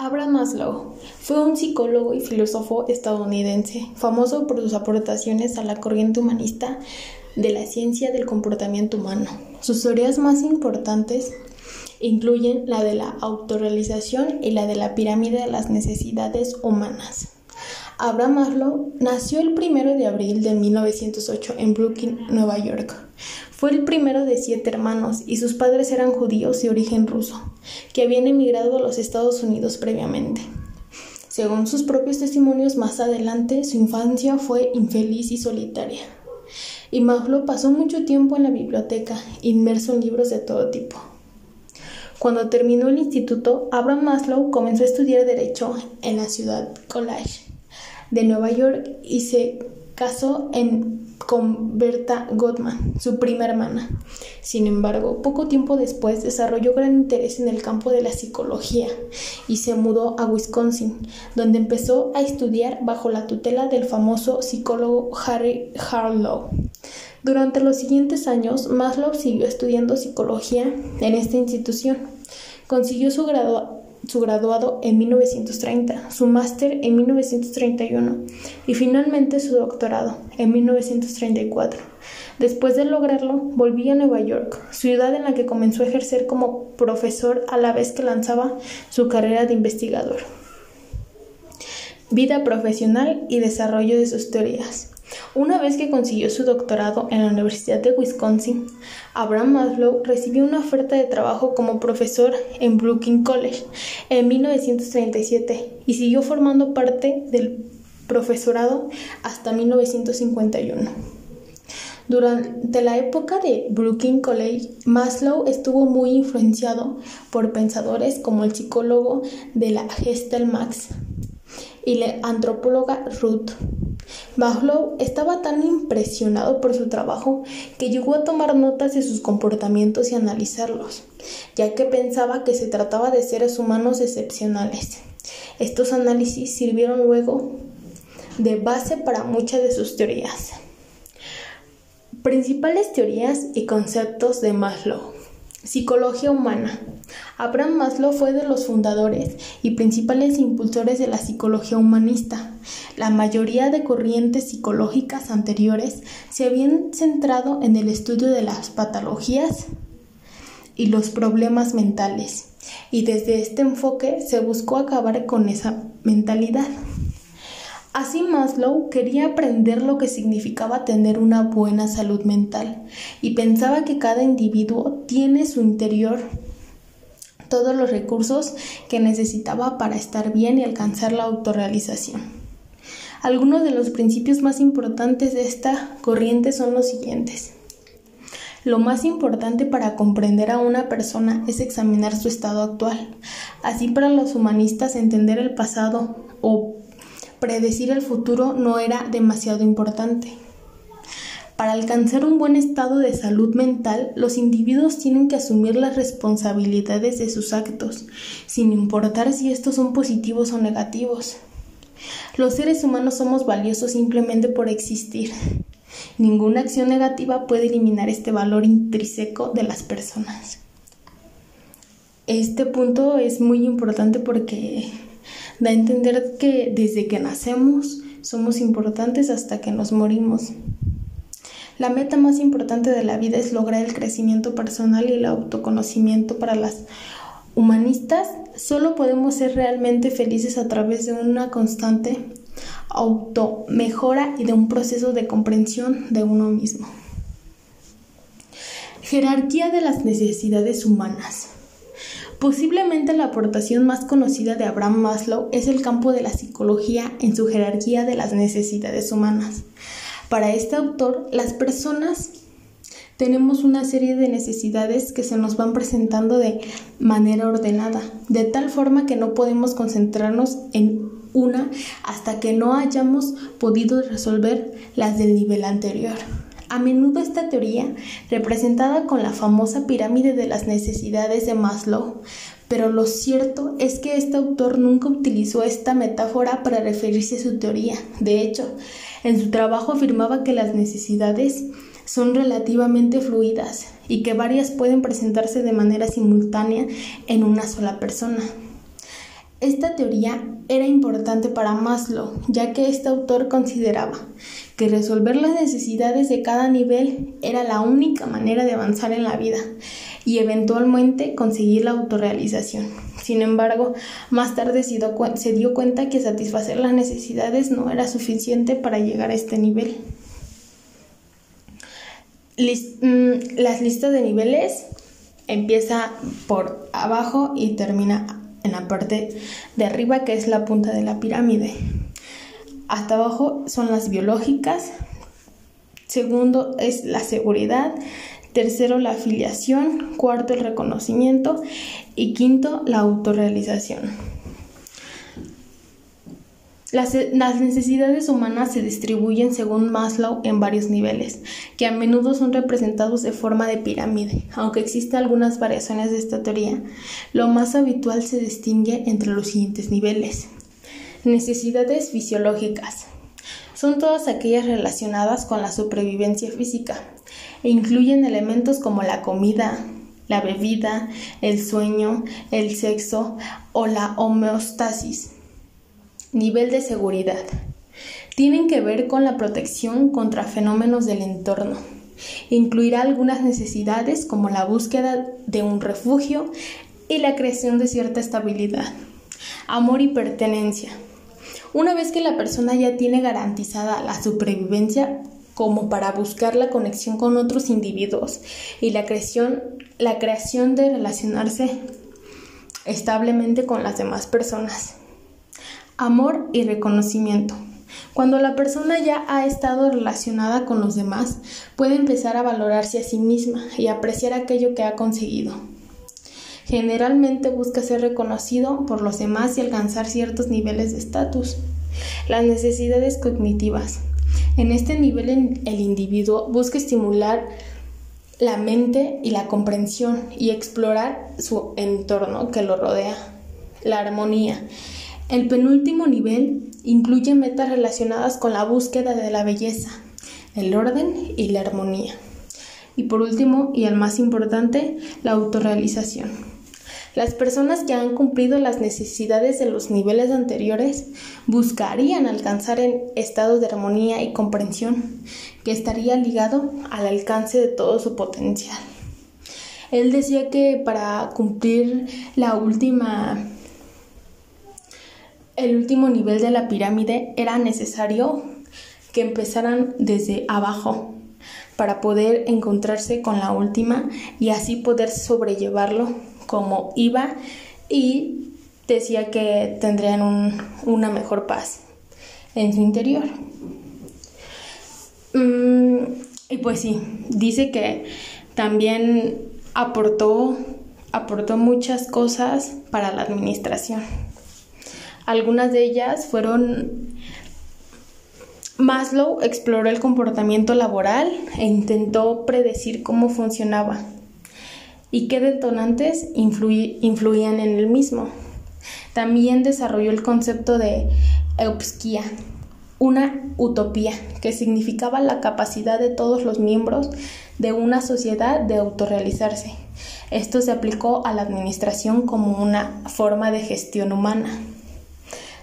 Abraham Maslow fue un psicólogo y filósofo estadounidense, famoso por sus aportaciones a la corriente humanista de la ciencia del comportamiento humano. Sus teorías más importantes incluyen la de la autorrealización y la de la pirámide de las necesidades humanas. Abraham Maslow nació el 1 de abril de 1908 en Brooklyn, Nueva York. Fue el primero de siete hermanos y sus padres eran judíos de origen ruso, que habían emigrado a los Estados Unidos previamente. Según sus propios testimonios más adelante, su infancia fue infeliz y solitaria. Y Maslow pasó mucho tiempo en la biblioteca, inmerso en libros de todo tipo. Cuando terminó el instituto, Abraham Maslow comenzó a estudiar Derecho en la ciudad College de Nueva York y se casó en, con Berta Gottman, su prima hermana. Sin embargo, poco tiempo después desarrolló gran interés en el campo de la psicología y se mudó a Wisconsin, donde empezó a estudiar bajo la tutela del famoso psicólogo Harry Harlow. Durante los siguientes años, Maslow siguió estudiando psicología en esta institución. Consiguió su grado su graduado en 1930, su máster en 1931 y finalmente su doctorado en 1934. Después de lograrlo, volvió a Nueva York, ciudad en la que comenzó a ejercer como profesor a la vez que lanzaba su carrera de investigador. Vida profesional y desarrollo de sus teorías. Una vez que consiguió su doctorado en la Universidad de Wisconsin, Abraham Maslow recibió una oferta de trabajo como profesor en Brooklyn College en 1937 y siguió formando parte del profesorado hasta 1951. Durante la época de Brooklyn College, Maslow estuvo muy influenciado por pensadores como el psicólogo de la Gestalt Max y la antropóloga Ruth Maslow estaba tan impresionado por su trabajo que llegó a tomar notas de sus comportamientos y analizarlos, ya que pensaba que se trataba de seres humanos excepcionales. Estos análisis sirvieron luego de base para muchas de sus teorías. Principales teorías y conceptos de Maslow. Psicología humana. Abraham Maslow fue de los fundadores y principales impulsores de la psicología humanista. La mayoría de corrientes psicológicas anteriores se habían centrado en el estudio de las patologías y los problemas mentales, y desde este enfoque se buscó acabar con esa mentalidad. Así Maslow quería aprender lo que significaba tener una buena salud mental y pensaba que cada individuo tiene su interior todos los recursos que necesitaba para estar bien y alcanzar la autorrealización. Algunos de los principios más importantes de esta corriente son los siguientes. Lo más importante para comprender a una persona es examinar su estado actual. Así para los humanistas entender el pasado o predecir el futuro no era demasiado importante. Para alcanzar un buen estado de salud mental, los individuos tienen que asumir las responsabilidades de sus actos, sin importar si estos son positivos o negativos. Los seres humanos somos valiosos simplemente por existir. Ninguna acción negativa puede eliminar este valor intrínseco de las personas. Este punto es muy importante porque da a entender que desde que nacemos somos importantes hasta que nos morimos. La meta más importante de la vida es lograr el crecimiento personal y el autoconocimiento para las humanistas. Solo podemos ser realmente felices a través de una constante automejora y de un proceso de comprensión de uno mismo. Jerarquía de las necesidades humanas. Posiblemente la aportación más conocida de Abraham Maslow es el campo de la psicología en su jerarquía de las necesidades humanas. Para este autor, las personas tenemos una serie de necesidades que se nos van presentando de manera ordenada, de tal forma que no podemos concentrarnos en una hasta que no hayamos podido resolver las del nivel anterior. A menudo esta teoría, representada con la famosa pirámide de las necesidades de Maslow, pero lo cierto es que este autor nunca utilizó esta metáfora para referirse a su teoría. De hecho, en su trabajo afirmaba que las necesidades son relativamente fluidas y que varias pueden presentarse de manera simultánea en una sola persona. Esta teoría era importante para Maslow, ya que este autor consideraba que resolver las necesidades de cada nivel era la única manera de avanzar en la vida y eventualmente conseguir la autorrealización. Sin embargo, más tarde se dio cuenta que satisfacer las necesidades no era suficiente para llegar a este nivel. Mm, las listas de niveles empieza por abajo y termina en la parte de arriba que es la punta de la pirámide. Hasta abajo son las biológicas, segundo es la seguridad, tercero la afiliación, cuarto el reconocimiento y quinto la autorrealización. Las, necesidades humanas se distribuyen según Maslow en varios niveles, que a menudo son representados de forma de pirámide. Aunque existen algunas variaciones de esta teoría, lo más habitual se distingue entre los siguientes niveles. Necesidades fisiológicas. Son todas aquellas relacionadas con la supervivencia física e incluyen elementos como la comida, la bebida, el sueño, el sexo o la homeostasis. Nivel de seguridad. Tienen que ver con la protección contra fenómenos del entorno. Incluirá algunas necesidades como la búsqueda de un refugio y la creación de cierta estabilidad. Amor y pertenencia. Una vez que la persona ya tiene garantizada la supervivencia, como para buscar la conexión con otros individuos y la creación, la creación de relacionarse establemente con las demás personas. Amor y reconocimiento. Cuando la persona ya ha estado relacionada con los demás, puede empezar a valorarse a sí misma y apreciar aquello que ha conseguido. Generalmente busca ser reconocido por los demás y alcanzar ciertos niveles de estatus. Las necesidades cognitivas. En este nivel el individuo busca estimular la mente y la comprensión y explorar su entorno que lo rodea. La armonía. El penúltimo nivel incluye metas relacionadas con la búsqueda de la belleza, el orden y la armonía. Y por último, y el más importante, la autorrealización. Las personas que han cumplido las necesidades de los niveles anteriores buscarían alcanzar en estado de armonía y comprensión que estaría ligado al alcance de todo su potencial. Él decía que para cumplir la última el último nivel de la pirámide era necesario que empezaran desde abajo para poder encontrarse con la última y así poder sobrellevarlo como iba y decía que tendrían una mejor paz en su interior. Mm, y pues sí, dice que también aportó, aportó muchas cosas para la administración. Algunas de ellas fueron Maslow exploró el comportamiento laboral e intentó predecir cómo funcionaba y qué detonantes influían en el mismo. También desarrolló el concepto de eupsquía, una utopía que significaba la capacidad de todos los miembros de una sociedad de autorrealizarse. Esto se aplicó a la administración como una forma de gestión humana.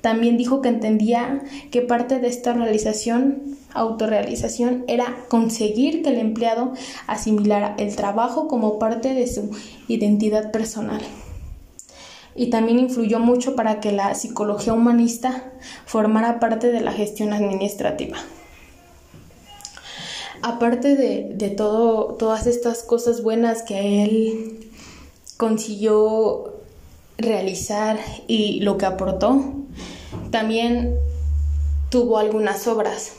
También dijo que entendía que parte de esta realización, autorrealización, era conseguir que el empleado asimilara el trabajo como parte de su identidad personal. Y también influyó mucho para que la psicología humanista formara parte de la gestión administrativa. Aparte de, de todo, todas estas cosas buenas que él consiguió realizar y lo que aportó, también tuvo algunas obras.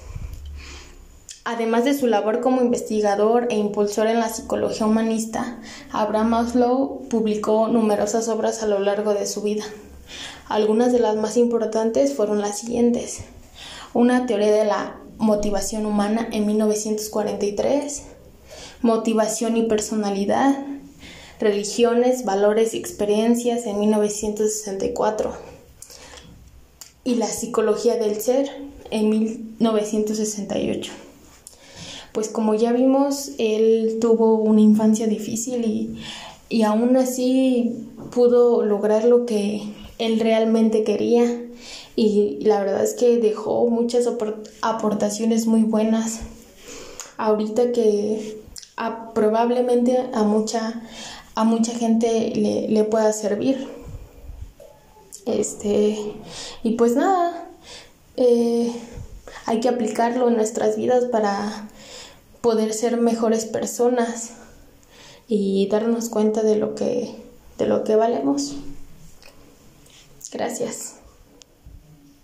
Además de su labor como investigador e impulsor en la psicología humanista, Abraham Maslow publicó numerosas obras a lo largo de su vida. Algunas de las más importantes fueron las siguientes. Una teoría de la motivación humana en 1943, Motivación y personalidad, Religiones, Valores y Experiencias en 1964 y La Psicología del Ser en 1968. Pues como ya vimos, él tuvo una infancia difícil y, y aún así pudo lograr lo que él realmente quería. Y la verdad es que dejó muchas aportaciones muy buenas. Ahorita que probablemente a mucha a mucha gente le, le pueda servir este y pues nada eh, hay que aplicarlo en nuestras vidas para poder ser mejores personas y darnos cuenta de lo que de lo que valemos. Gracias.